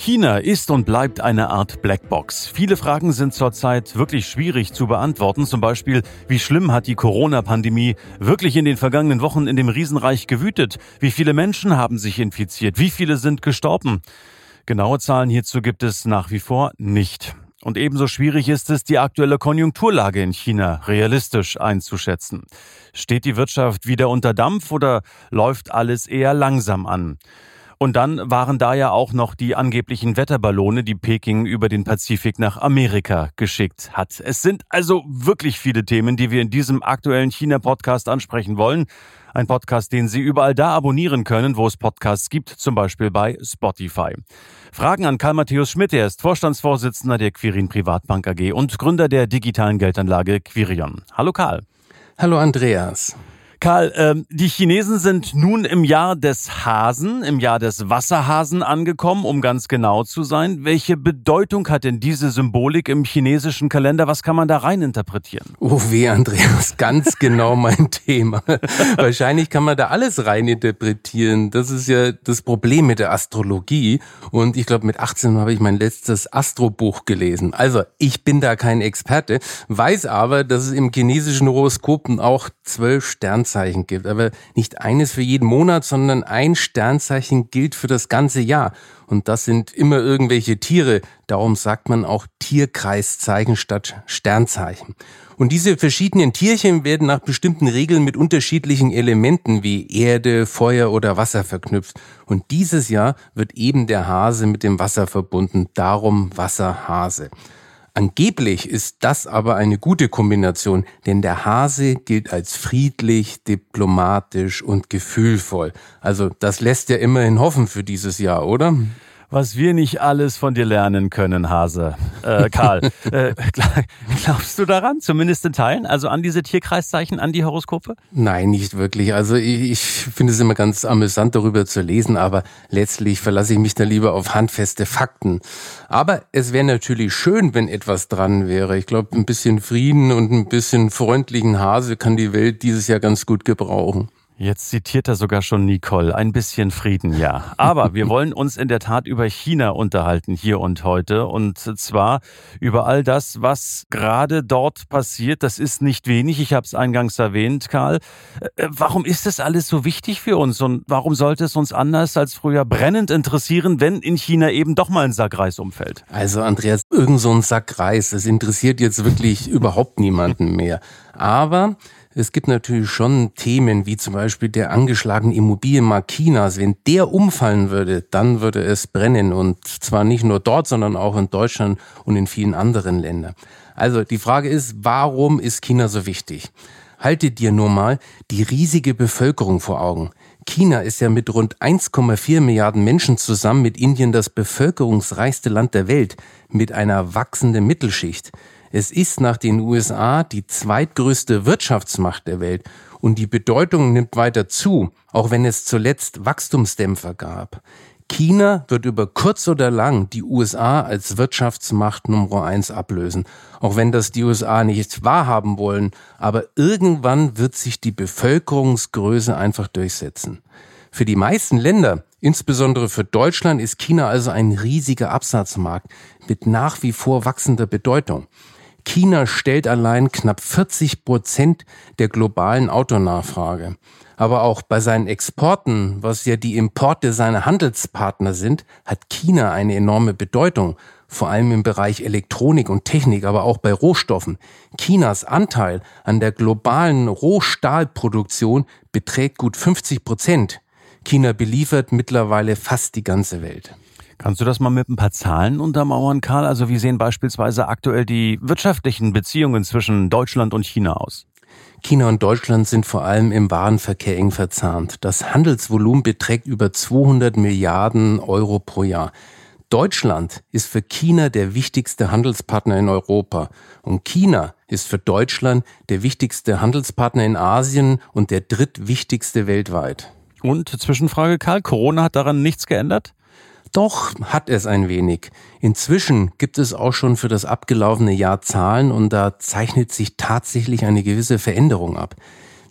China ist und bleibt eine Art Blackbox. Viele Fragen sind zurzeit wirklich schwierig zu beantworten. Zum Beispiel, wie schlimm hat die Corona-Pandemie wirklich in den vergangenen Wochen in dem Riesenreich gewütet? Wie viele Menschen haben sich infiziert? Wie viele sind gestorben? Genaue Zahlen hierzu gibt es nach wie vor nicht. Und ebenso schwierig ist es, die aktuelle Konjunkturlage in China realistisch einzuschätzen. Steht die Wirtschaft wieder unter Dampf oder läuft alles eher langsam an? Und dann waren da ja auch noch die angeblichen Wetterballone, die Peking über den Pazifik nach Amerika geschickt hat. Es sind also wirklich viele Themen, die wir in diesem aktuellen China-Podcast ansprechen wollen. Ein Podcast, den Sie überall da abonnieren können, wo es Podcasts gibt, zum Beispiel bei Spotify. Fragen an Karl Matthäus Schmidt. Er ist Vorstandsvorsitzender der Quirin Privatbank AG und Gründer der digitalen Geldanlage Quirion. Hallo Karl. Hallo Andreas. Karl, ähm, die Chinesen sind nun im Jahr des Hasen, im Jahr des Wasserhasen angekommen, um ganz genau zu sein. Welche Bedeutung hat denn diese Symbolik im chinesischen Kalender? Was kann man da rein interpretieren? Oh weh, Andreas, ganz genau mein Thema. Wahrscheinlich kann man da alles rein interpretieren. Das ist ja das Problem mit der Astrologie. Und ich glaube, mit 18 habe ich mein letztes Astrobuch gelesen. Also, ich bin da kein Experte, weiß aber, dass es im chinesischen Horoskopen auch zwölf Sternzeichen Sternzeichen gibt. Aber nicht eines für jeden Monat, sondern ein Sternzeichen gilt für das ganze Jahr. Und das sind immer irgendwelche Tiere. Darum sagt man auch Tierkreiszeichen statt Sternzeichen. Und diese verschiedenen Tierchen werden nach bestimmten Regeln mit unterschiedlichen Elementen wie Erde, Feuer oder Wasser verknüpft. Und dieses Jahr wird eben der Hase mit dem Wasser verbunden. Darum Wasserhase. Angeblich ist das aber eine gute Kombination, denn der Hase gilt als friedlich, diplomatisch und gefühlvoll. Also das lässt ja immerhin hoffen für dieses Jahr, oder? Was wir nicht alles von dir lernen können, Hase. Äh, Karl, äh, glaubst du daran, zumindest in Teilen, also an diese Tierkreiszeichen, an die Horoskope? Nein, nicht wirklich. Also ich, ich finde es immer ganz amüsant, darüber zu lesen, aber letztlich verlasse ich mich da lieber auf handfeste Fakten. Aber es wäre natürlich schön, wenn etwas dran wäre. Ich glaube, ein bisschen Frieden und ein bisschen freundlichen Hase kann die Welt dieses Jahr ganz gut gebrauchen. Jetzt zitiert er sogar schon Nicole. Ein bisschen Frieden, ja. Aber wir wollen uns in der Tat über China unterhalten, hier und heute. Und zwar über all das, was gerade dort passiert. Das ist nicht wenig. Ich habe es eingangs erwähnt, Karl. Äh, warum ist das alles so wichtig für uns? Und warum sollte es uns anders als früher brennend interessieren, wenn in China eben doch mal ein Sack Reis umfällt? Also, Andreas, irgend so ein Sack Reis, das interessiert jetzt wirklich überhaupt niemanden mehr. Aber es gibt natürlich schon Themen wie zum Beispiel der angeschlagene Immobilienmarkt Chinas. Wenn der umfallen würde, dann würde es brennen und zwar nicht nur dort, sondern auch in Deutschland und in vielen anderen Ländern. Also die Frage ist, warum ist China so wichtig? Halte dir nur mal die riesige Bevölkerung vor Augen. China ist ja mit rund 1,4 Milliarden Menschen zusammen mit Indien das bevölkerungsreichste Land der Welt mit einer wachsenden Mittelschicht. Es ist nach den USA die zweitgrößte Wirtschaftsmacht der Welt und die Bedeutung nimmt weiter zu, auch wenn es zuletzt Wachstumsdämpfer gab. China wird über kurz oder lang die USA als Wirtschaftsmacht Nummer eins ablösen. Auch wenn das die USA nicht wahrhaben wollen, aber irgendwann wird sich die Bevölkerungsgröße einfach durchsetzen. Für die meisten Länder, insbesondere für Deutschland, ist China also ein riesiger Absatzmarkt mit nach wie vor wachsender Bedeutung. China stellt allein knapp 40 Prozent der globalen Autonachfrage. Aber auch bei seinen Exporten, was ja die Importe seiner Handelspartner sind, hat China eine enorme Bedeutung, vor allem im Bereich Elektronik und Technik, aber auch bei Rohstoffen. Chinas Anteil an der globalen Rohstahlproduktion beträgt gut 50 Prozent. China beliefert mittlerweile fast die ganze Welt. Kannst du das mal mit ein paar Zahlen untermauern, Karl? Also wie sehen beispielsweise aktuell die wirtschaftlichen Beziehungen zwischen Deutschland und China aus? China und Deutschland sind vor allem im Warenverkehr eng verzahnt. Das Handelsvolumen beträgt über 200 Milliarden Euro pro Jahr. Deutschland ist für China der wichtigste Handelspartner in Europa. Und China ist für Deutschland der wichtigste Handelspartner in Asien und der drittwichtigste weltweit. Und Zwischenfrage, Karl, Corona hat daran nichts geändert? Doch hat es ein wenig. Inzwischen gibt es auch schon für das abgelaufene Jahr Zahlen und da zeichnet sich tatsächlich eine gewisse Veränderung ab.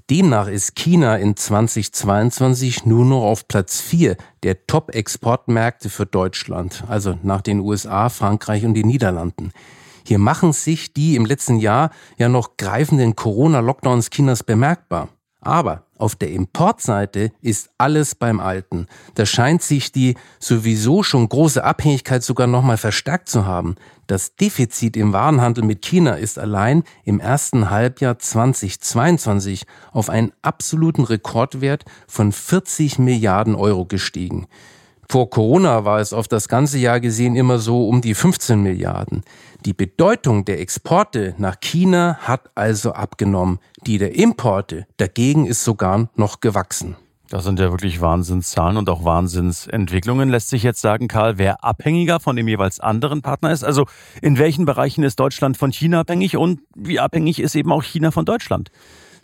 Demnach ist China in 2022 nur noch auf Platz 4 der Top-Exportmärkte für Deutschland, also nach den USA, Frankreich und den Niederlanden. Hier machen sich die im letzten Jahr ja noch greifenden Corona-Lockdowns Chinas bemerkbar. Aber auf der Importseite ist alles beim Alten. Da scheint sich die sowieso schon große Abhängigkeit sogar nochmal verstärkt zu haben. Das Defizit im Warenhandel mit China ist allein im ersten Halbjahr 2022 auf einen absoluten Rekordwert von 40 Milliarden Euro gestiegen. Vor Corona war es auf das ganze Jahr gesehen immer so um die 15 Milliarden. Die Bedeutung der Exporte nach China hat also abgenommen. Die der Importe dagegen ist sogar noch gewachsen. Das sind ja wirklich Wahnsinnszahlen und auch Wahnsinnsentwicklungen. Lässt sich jetzt sagen, Karl, wer abhängiger von dem jeweils anderen Partner ist? Also in welchen Bereichen ist Deutschland von China abhängig und wie abhängig ist eben auch China von Deutschland?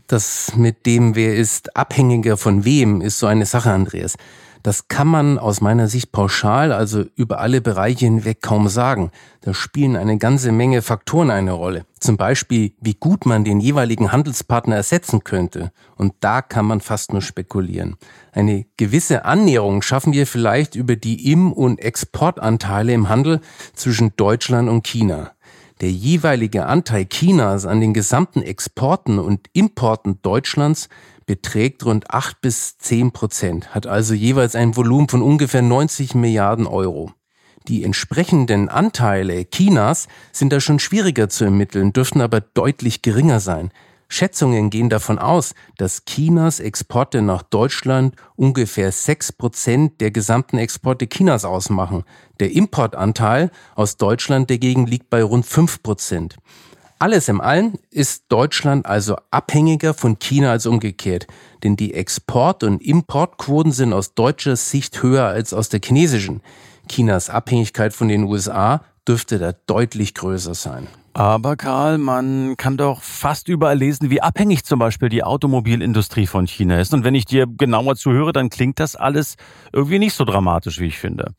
Das mit dem, wer ist abhängiger von wem, ist so eine Sache, Andreas. Das kann man aus meiner Sicht pauschal, also über alle Bereiche hinweg kaum sagen. Da spielen eine ganze Menge Faktoren eine Rolle. Zum Beispiel, wie gut man den jeweiligen Handelspartner ersetzen könnte. Und da kann man fast nur spekulieren. Eine gewisse Annäherung schaffen wir vielleicht über die Im- und Exportanteile im Handel zwischen Deutschland und China. Der jeweilige Anteil Chinas an den gesamten Exporten und Importen Deutschlands beträgt rund 8 bis 10 Prozent, hat also jeweils ein Volumen von ungefähr 90 Milliarden Euro. Die entsprechenden Anteile Chinas sind da schon schwieriger zu ermitteln, dürften aber deutlich geringer sein. Schätzungen gehen davon aus, dass Chinas Exporte nach Deutschland ungefähr 6 Prozent der gesamten Exporte Chinas ausmachen. Der Importanteil aus Deutschland dagegen liegt bei rund 5 Prozent. Alles im Allen ist Deutschland also abhängiger von China als umgekehrt, denn die Export- und Importquoten sind aus deutscher Sicht höher als aus der chinesischen. Chinas Abhängigkeit von den USA dürfte da deutlich größer sein. Aber Karl, man kann doch fast überall lesen, wie abhängig zum Beispiel die Automobilindustrie von China ist. Und wenn ich dir genauer zuhöre, dann klingt das alles irgendwie nicht so dramatisch, wie ich finde.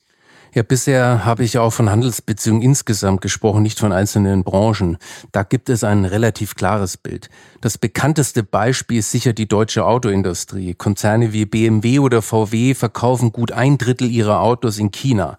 Ja, bisher habe ich auch von Handelsbeziehungen insgesamt gesprochen, nicht von einzelnen Branchen. Da gibt es ein relativ klares Bild. Das bekannteste Beispiel ist sicher die deutsche Autoindustrie. Konzerne wie BMW oder VW verkaufen gut ein Drittel ihrer Autos in China.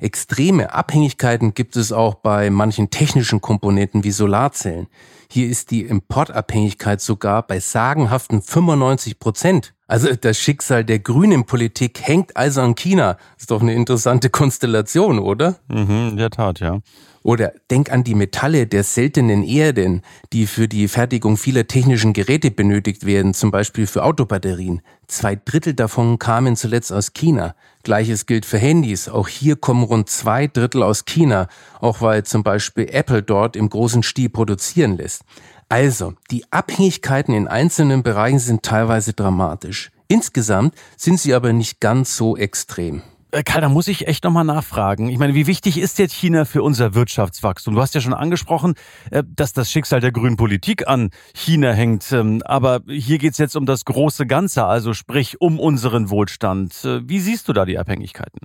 Extreme Abhängigkeiten gibt es auch bei manchen technischen Komponenten wie Solarzellen. Hier ist die Importabhängigkeit sogar bei sagenhaften 95 Prozent. Also das Schicksal der grünen Politik hängt also an China. Ist doch eine interessante Konstellation, oder? Mhm, in der Tat, ja. Oder denk an die Metalle der seltenen Erden, die für die Fertigung vieler technischen Geräte benötigt werden, zum Beispiel für Autobatterien. Zwei Drittel davon kamen zuletzt aus China. Gleiches gilt für Handys. Auch hier kommen rund zwei Drittel aus China, auch weil zum Beispiel Apple dort im großen Stil produzieren lässt. Also, die Abhängigkeiten in einzelnen Bereichen sind teilweise dramatisch. Insgesamt sind sie aber nicht ganz so extrem. Äh, Karl, da muss ich echt nochmal nachfragen. Ich meine, wie wichtig ist jetzt China für unser Wirtschaftswachstum? Du hast ja schon angesprochen, äh, dass das Schicksal der grünen Politik an China hängt. Ähm, aber hier geht es jetzt um das große Ganze, also sprich um unseren Wohlstand. Äh, wie siehst du da die Abhängigkeiten?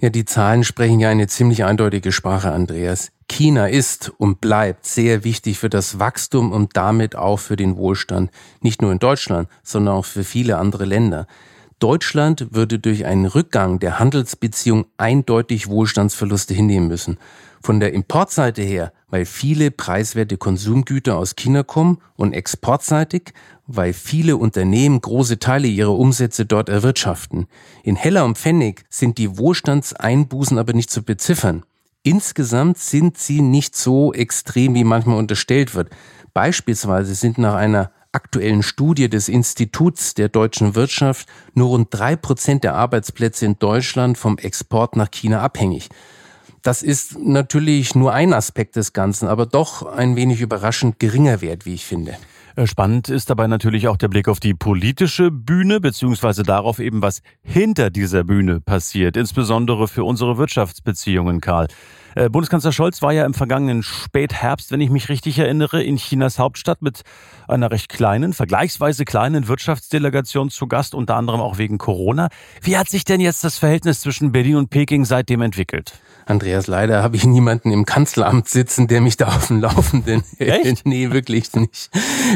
Ja, die Zahlen sprechen ja eine ziemlich eindeutige Sprache, Andreas. China ist und bleibt sehr wichtig für das Wachstum und damit auch für den Wohlstand. Nicht nur in Deutschland, sondern auch für viele andere Länder. Deutschland würde durch einen Rückgang der Handelsbeziehung eindeutig Wohlstandsverluste hinnehmen müssen. Von der Importseite her, weil viele preiswerte Konsumgüter aus China kommen und exportseitig, weil viele Unternehmen große Teile ihrer Umsätze dort erwirtschaften. In Heller und Pfennig sind die Wohlstandseinbußen aber nicht zu beziffern. Insgesamt sind sie nicht so extrem, wie manchmal unterstellt wird. Beispielsweise sind nach einer aktuellen Studie des Instituts der deutschen Wirtschaft nur rund drei Prozent der Arbeitsplätze in Deutschland vom Export nach China abhängig. Das ist natürlich nur ein Aspekt des Ganzen, aber doch ein wenig überraschend geringer Wert, wie ich finde. Äh, spannend ist dabei natürlich auch der Blick auf die politische Bühne, beziehungsweise darauf eben, was hinter dieser Bühne passiert, insbesondere für unsere Wirtschaftsbeziehungen, Karl. Äh, Bundeskanzler Scholz war ja im vergangenen Spätherbst, wenn ich mich richtig erinnere, in Chinas Hauptstadt mit einer recht kleinen, vergleichsweise kleinen Wirtschaftsdelegation zu Gast, unter anderem auch wegen Corona. Wie hat sich denn jetzt das Verhältnis zwischen Berlin und Peking seitdem entwickelt? Andreas, leider habe ich niemanden im Kanzleramt sitzen, der mich da auf dem Laufenden hält. nee, wirklich nicht.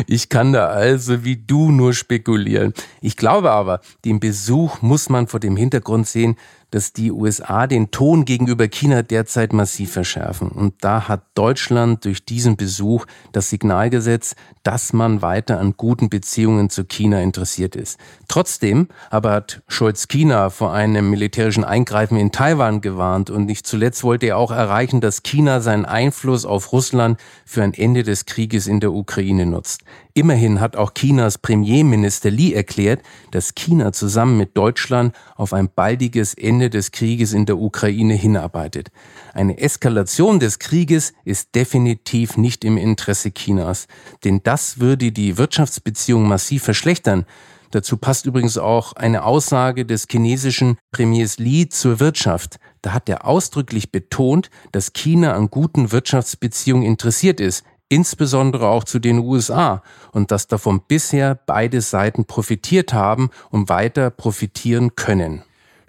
Ich kann da also wie du nur spekulieren. Ich glaube aber, den Besuch muss man vor dem Hintergrund sehen, dass die USA den Ton gegenüber China derzeit massiv verschärfen. Und da hat Deutschland durch diesen Besuch das Signal gesetzt, dass man weiter an guten Beziehungen zu China interessiert ist. Trotzdem aber hat Scholz China vor einem militärischen Eingreifen in Taiwan gewarnt und nicht zuletzt wollte er auch erreichen, dass China seinen Einfluss auf Russland für ein Ende des Krieges in der Ukraine nutzt. Immerhin hat auch Chinas Premierminister Li erklärt, dass China zusammen mit Deutschland auf ein baldiges Ende des Krieges in der Ukraine hinarbeitet. Eine Eskalation des Krieges ist definitiv nicht im Interesse Chinas, denn das würde die Wirtschaftsbeziehungen massiv verschlechtern. Dazu passt übrigens auch eine Aussage des chinesischen Premiers Li zur Wirtschaft. Da hat er ausdrücklich betont, dass China an guten Wirtschaftsbeziehungen interessiert ist insbesondere auch zu den USA und dass davon bisher beide Seiten profitiert haben und weiter profitieren können.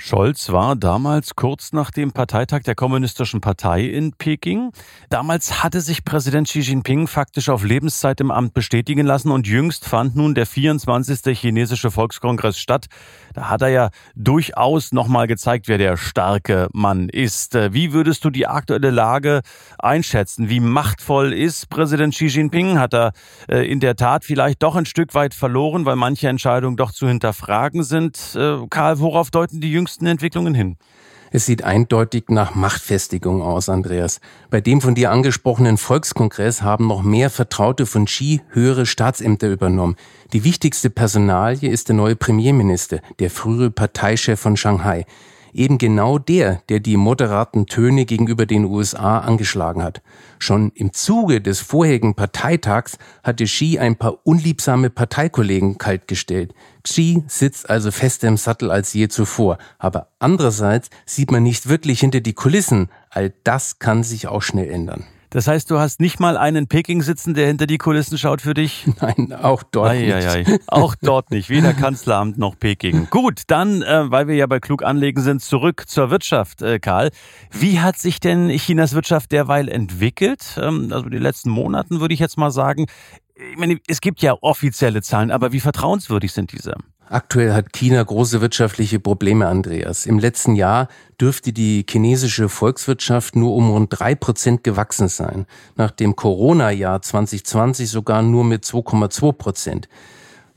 Scholz war damals kurz nach dem Parteitag der Kommunistischen Partei in Peking. Damals hatte sich Präsident Xi Jinping faktisch auf Lebenszeit im Amt bestätigen lassen und jüngst fand nun der 24. chinesische Volkskongress statt. Da hat er ja durchaus nochmal gezeigt, wer der starke Mann ist. Wie würdest du die aktuelle Lage einschätzen? Wie machtvoll ist Präsident Xi Jinping? Hat er äh, in der Tat vielleicht doch ein Stück weit verloren, weil manche Entscheidungen doch zu hinterfragen sind? Äh, Karl, worauf deuten die jüngsten jüngsten Entwicklungen hin? Es sieht eindeutig nach Machtfestigung aus, Andreas. Bei dem von dir angesprochenen Volkskongress haben noch mehr Vertraute von Xi höhere Staatsämter übernommen. Die wichtigste Personalie ist der neue Premierminister, der frühere Parteichef von Shanghai eben genau der, der die moderaten Töne gegenüber den USA angeschlagen hat. Schon im Zuge des vorherigen Parteitags hatte Xi ein paar unliebsame Parteikollegen kaltgestellt. Xi sitzt also fester im Sattel als je zuvor. Aber andererseits sieht man nicht wirklich hinter die Kulissen. All das kann sich auch schnell ändern. Das heißt, du hast nicht mal einen Peking sitzen, der hinter die Kulissen schaut für dich? Nein, auch dort ei, nicht. Ei, ei. Auch dort nicht. Weder Kanzleramt noch Peking. Gut, dann, äh, weil wir ja bei Klug anlegen sind, zurück zur Wirtschaft, äh, Karl. Wie hat sich denn Chinas Wirtschaft derweil entwickelt? Ähm, also die letzten Monaten würde ich jetzt mal sagen. Ich meine, es gibt ja offizielle Zahlen, aber wie vertrauenswürdig sind diese? Aktuell hat China große wirtschaftliche Probleme, Andreas. Im letzten Jahr dürfte die chinesische Volkswirtschaft nur um rund drei Prozent gewachsen sein. Nach dem Corona-Jahr 2020 sogar nur mit 2,2 Prozent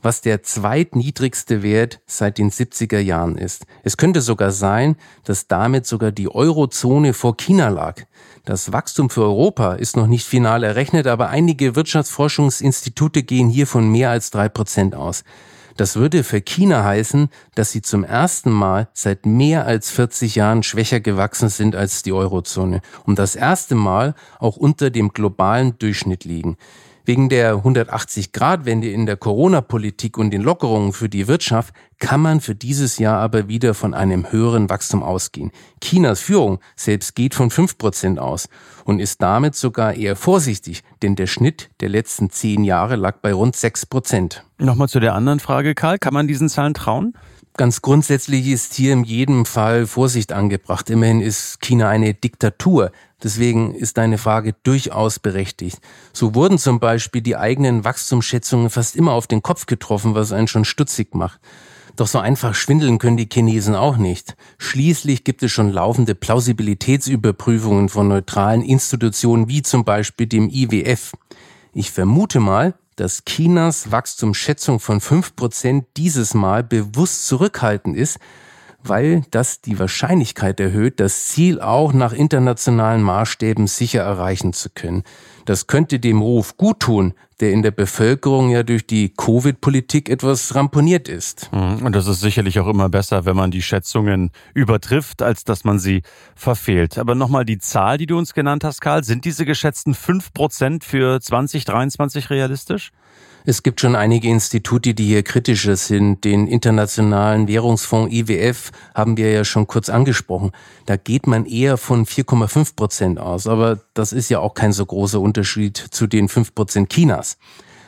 was der zweitniedrigste Wert seit den 70er Jahren ist. Es könnte sogar sein, dass damit sogar die Eurozone vor China lag. Das Wachstum für Europa ist noch nicht final errechnet, aber einige Wirtschaftsforschungsinstitute gehen hier von mehr als drei Prozent aus. Das würde für China heißen, dass sie zum ersten Mal seit mehr als 40 Jahren schwächer gewachsen sind als die Eurozone und das erste Mal auch unter dem globalen Durchschnitt liegen. Wegen der 180-Grad-Wende in der Corona-Politik und den Lockerungen für die Wirtschaft kann man für dieses Jahr aber wieder von einem höheren Wachstum ausgehen. Chinas Führung selbst geht von 5% aus und ist damit sogar eher vorsichtig, denn der Schnitt der letzten zehn Jahre lag bei rund 6%. Nochmal zu der anderen Frage, Karl. Kann man diesen Zahlen trauen? Ganz grundsätzlich ist hier in jedem Fall Vorsicht angebracht. Immerhin ist China eine Diktatur. Deswegen ist deine Frage durchaus berechtigt. So wurden zum Beispiel die eigenen Wachstumsschätzungen fast immer auf den Kopf getroffen, was einen schon stutzig macht. Doch so einfach schwindeln können die Chinesen auch nicht. Schließlich gibt es schon laufende Plausibilitätsüberprüfungen von neutralen Institutionen wie zum Beispiel dem IWF. Ich vermute mal, dass Chinas Wachstumsschätzung von fünf Prozent dieses Mal bewusst zurückhaltend ist, weil das die Wahrscheinlichkeit erhöht, das Ziel auch nach internationalen Maßstäben sicher erreichen zu können. Das könnte dem Ruf gut tun, der in der Bevölkerung ja durch die Covid-Politik etwas ramponiert ist. Mhm. Und das ist sicherlich auch immer besser, wenn man die Schätzungen übertrifft, als dass man sie verfehlt. Aber nochmal die Zahl, die du uns genannt hast, Karl, sind diese geschätzten fünf Prozent für 2023 realistisch? Es gibt schon einige Institute, die hier kritischer sind. Den Internationalen Währungsfonds IWF haben wir ja schon kurz angesprochen. Da geht man eher von 4,5 Prozent aus. Aber das ist ja auch kein so großer Unterschied zu den 5 Prozent Chinas.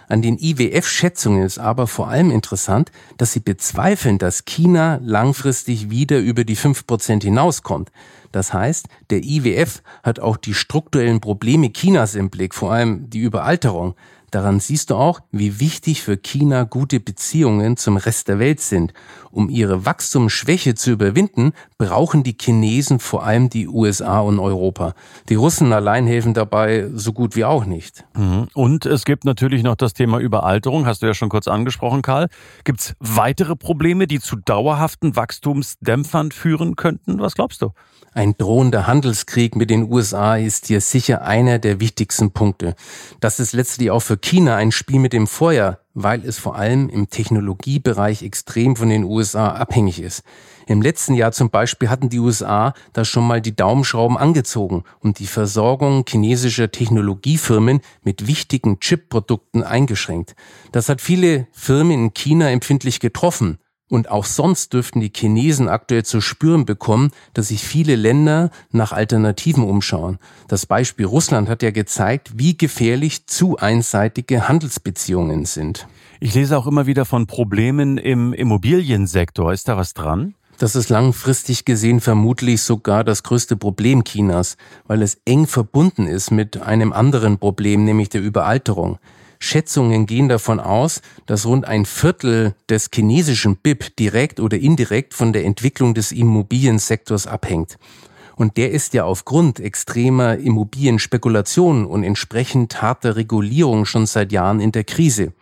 An den IWF-Schätzungen ist aber vor allem interessant, dass sie bezweifeln, dass China langfristig wieder über die 5 Prozent hinauskommt. Das heißt, der IWF hat auch die strukturellen Probleme Chinas im Blick, vor allem die Überalterung. Daran siehst du auch, wie wichtig für China gute Beziehungen zum Rest der Welt sind. Um ihre Wachstumsschwäche zu überwinden, brauchen die Chinesen vor allem die USA und Europa. Die Russen allein helfen dabei so gut wie auch nicht. Mhm. Und es gibt natürlich noch das Thema Überalterung, hast du ja schon kurz angesprochen, Karl. Gibt es weitere Probleme, die zu dauerhaften Wachstumsdämpfern führen könnten? Was glaubst du? Ein drohender Handelskrieg mit den USA ist hier sicher einer der wichtigsten Punkte. Das ist letztlich auch für China ein Spiel mit dem Feuer, weil es vor allem im Technologiebereich extrem von den USA abhängig ist. Im letzten Jahr zum Beispiel hatten die USA da schon mal die Daumenschrauben angezogen und die Versorgung chinesischer Technologiefirmen mit wichtigen Chip-Produkten eingeschränkt. Das hat viele Firmen in China empfindlich getroffen. Und auch sonst dürften die Chinesen aktuell zu spüren bekommen, dass sich viele Länder nach Alternativen umschauen. Das Beispiel Russland hat ja gezeigt, wie gefährlich zu einseitige Handelsbeziehungen sind. Ich lese auch immer wieder von Problemen im Immobiliensektor. Ist da was dran? Das ist langfristig gesehen vermutlich sogar das größte Problem Chinas, weil es eng verbunden ist mit einem anderen Problem, nämlich der Überalterung. Schätzungen gehen davon aus, dass rund ein Viertel des chinesischen BIP direkt oder indirekt von der Entwicklung des Immobiliensektors abhängt. Und der ist ja aufgrund extremer Immobilienspekulationen und entsprechend harter Regulierung schon seit Jahren in der Krise.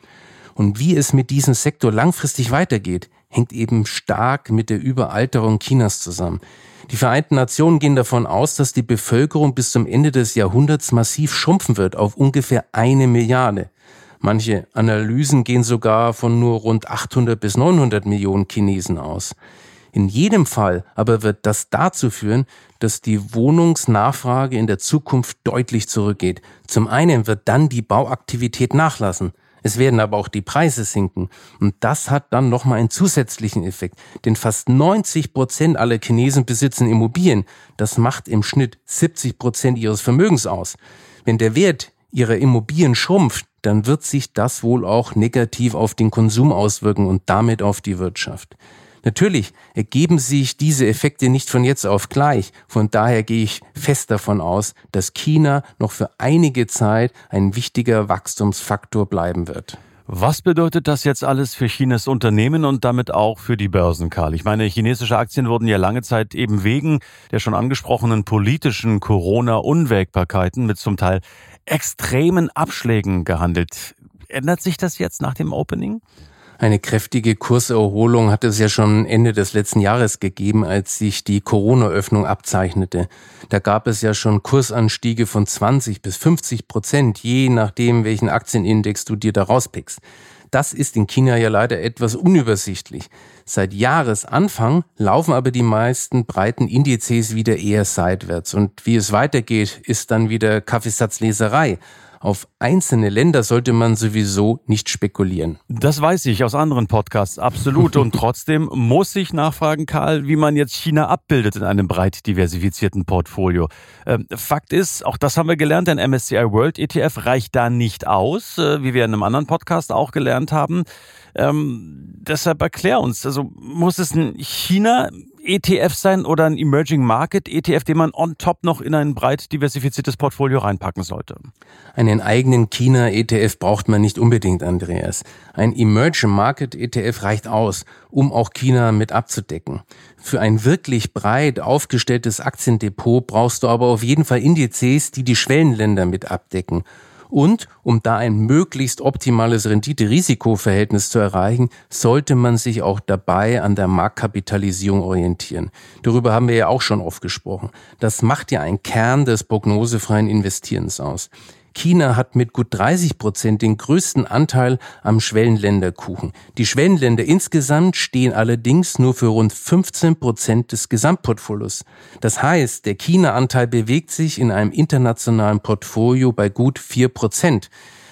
Und wie es mit diesem Sektor langfristig weitergeht, hängt eben stark mit der Überalterung Chinas zusammen. Die Vereinten Nationen gehen davon aus, dass die Bevölkerung bis zum Ende des Jahrhunderts massiv schrumpfen wird auf ungefähr eine Milliarde. Manche Analysen gehen sogar von nur rund 800 bis 900 Millionen Chinesen aus. In jedem Fall aber wird das dazu führen, dass die Wohnungsnachfrage in der Zukunft deutlich zurückgeht. Zum einen wird dann die Bauaktivität nachlassen. Es werden aber auch die Preise sinken. Und das hat dann nochmal einen zusätzlichen Effekt. Denn fast 90 Prozent aller Chinesen besitzen Immobilien. Das macht im Schnitt 70 Prozent ihres Vermögens aus. Wenn der Wert ihrer Immobilien schrumpft, dann wird sich das wohl auch negativ auf den Konsum auswirken und damit auf die Wirtschaft. Natürlich ergeben sich diese Effekte nicht von jetzt auf gleich. Von daher gehe ich fest davon aus, dass China noch für einige Zeit ein wichtiger Wachstumsfaktor bleiben wird. Was bedeutet das jetzt alles für Chinas Unternehmen und damit auch für die Börsen, Karl? Ich meine, chinesische Aktien wurden ja lange Zeit eben wegen der schon angesprochenen politischen Corona-Unwägbarkeiten mit zum Teil extremen Abschlägen gehandelt. Ändert sich das jetzt nach dem Opening? Eine kräftige Kurserholung hat es ja schon Ende des letzten Jahres gegeben, als sich die Corona-Öffnung abzeichnete. Da gab es ja schon Kursanstiege von 20 bis 50 Prozent, je nachdem, welchen Aktienindex du dir da rauspickst. Das ist in China ja leider etwas unübersichtlich. Seit Jahresanfang laufen aber die meisten breiten Indizes wieder eher seitwärts. Und wie es weitergeht, ist dann wieder Kaffeesatzleserei. Auf einzelne Länder sollte man sowieso nicht spekulieren. Das weiß ich aus anderen Podcasts, absolut. Und trotzdem muss ich nachfragen, Karl, wie man jetzt China abbildet in einem breit diversifizierten Portfolio. Ähm, Fakt ist, auch das haben wir gelernt, ein MSCI World ETF reicht da nicht aus, äh, wie wir in einem anderen Podcast auch gelernt haben. Ähm, deshalb erklär uns, also muss es ein China ETF sein oder ein Emerging Market ETF, den man on top noch in ein breit diversifiziertes Portfolio reinpacken sollte? Einen eigenen China-ETF braucht man nicht unbedingt, Andreas. Ein Emerging Market ETF reicht aus, um auch China mit abzudecken. Für ein wirklich breit aufgestelltes Aktiendepot brauchst du aber auf jeden Fall Indizes, die die Schwellenländer mit abdecken. Und um da ein möglichst optimales Rendite-Risiko-Verhältnis zu erreichen, sollte man sich auch dabei an der Marktkapitalisierung orientieren. Darüber haben wir ja auch schon oft gesprochen. Das macht ja einen Kern des prognosefreien Investierens aus. China hat mit gut 30 Prozent den größten Anteil am Schwellenländerkuchen. Die Schwellenländer insgesamt stehen allerdings nur für rund 15 Prozent des Gesamtportfolios. Das heißt, der China-Anteil bewegt sich in einem internationalen Portfolio bei gut 4 Prozent.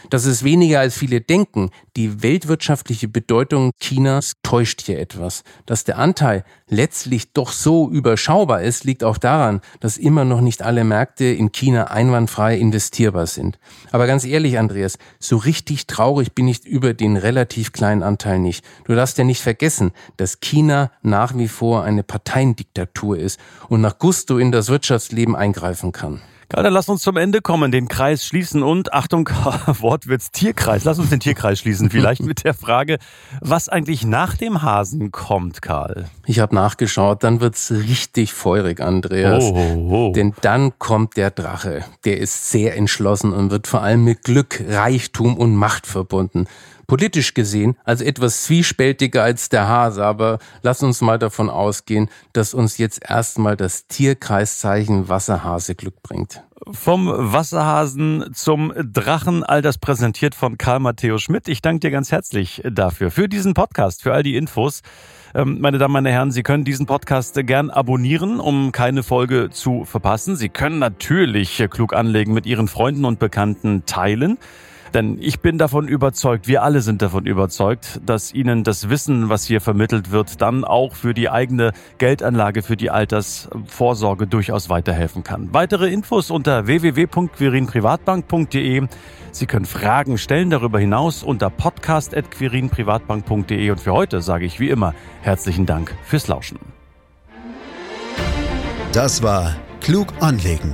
Das ist weniger als viele denken. Die weltwirtschaftliche Bedeutung Chinas täuscht hier etwas. Dass der Anteil letztlich doch so überschaubar ist, liegt auch daran, dass immer noch nicht alle Märkte in China einwandfrei investierbar sind. Aber ganz ehrlich, Andreas, so richtig traurig bin ich über den relativ kleinen Anteil nicht. Du darfst ja nicht vergessen, dass China nach wie vor eine Parteiendiktatur ist und nach Gusto in das Wirtschaftsleben eingreifen kann. Karl, dann lass uns zum Ende kommen, den Kreis schließen und Achtung, Wortwitz, Tierkreis. Lass uns den Tierkreis schließen, vielleicht mit der Frage, was eigentlich nach dem Hasen kommt, Karl. Ich habe nachgeschaut, dann wird's richtig feurig, Andreas. Oh, oh, oh. Denn dann kommt der Drache. Der ist sehr entschlossen und wird vor allem mit Glück, Reichtum und Macht verbunden politisch gesehen also etwas zwiespältiger als der Hase, aber lass uns mal davon ausgehen, dass uns jetzt erstmal das Tierkreiszeichen Wasserhase Glück bringt. Vom Wasserhasen zum Drachen, all das präsentiert von Karl Matthäus Schmidt. Ich danke dir ganz herzlich dafür, für diesen Podcast, für all die Infos. Ähm, meine Damen, meine Herren, Sie können diesen Podcast gern abonnieren, um keine Folge zu verpassen. Sie können natürlich klug anlegen mit Ihren Freunden und Bekannten teilen. Denn ich bin davon überzeugt, wir alle sind davon überzeugt, dass Ihnen das Wissen, was hier vermittelt wird, dann auch für die eigene Geldanlage, für die Altersvorsorge durchaus weiterhelfen kann. Weitere Infos unter www.quirinprivatbank.de. Sie können Fragen stellen darüber hinaus unter podcast.quirinprivatbank.de. Und für heute sage ich wie immer herzlichen Dank fürs Lauschen. Das war Klug anlegen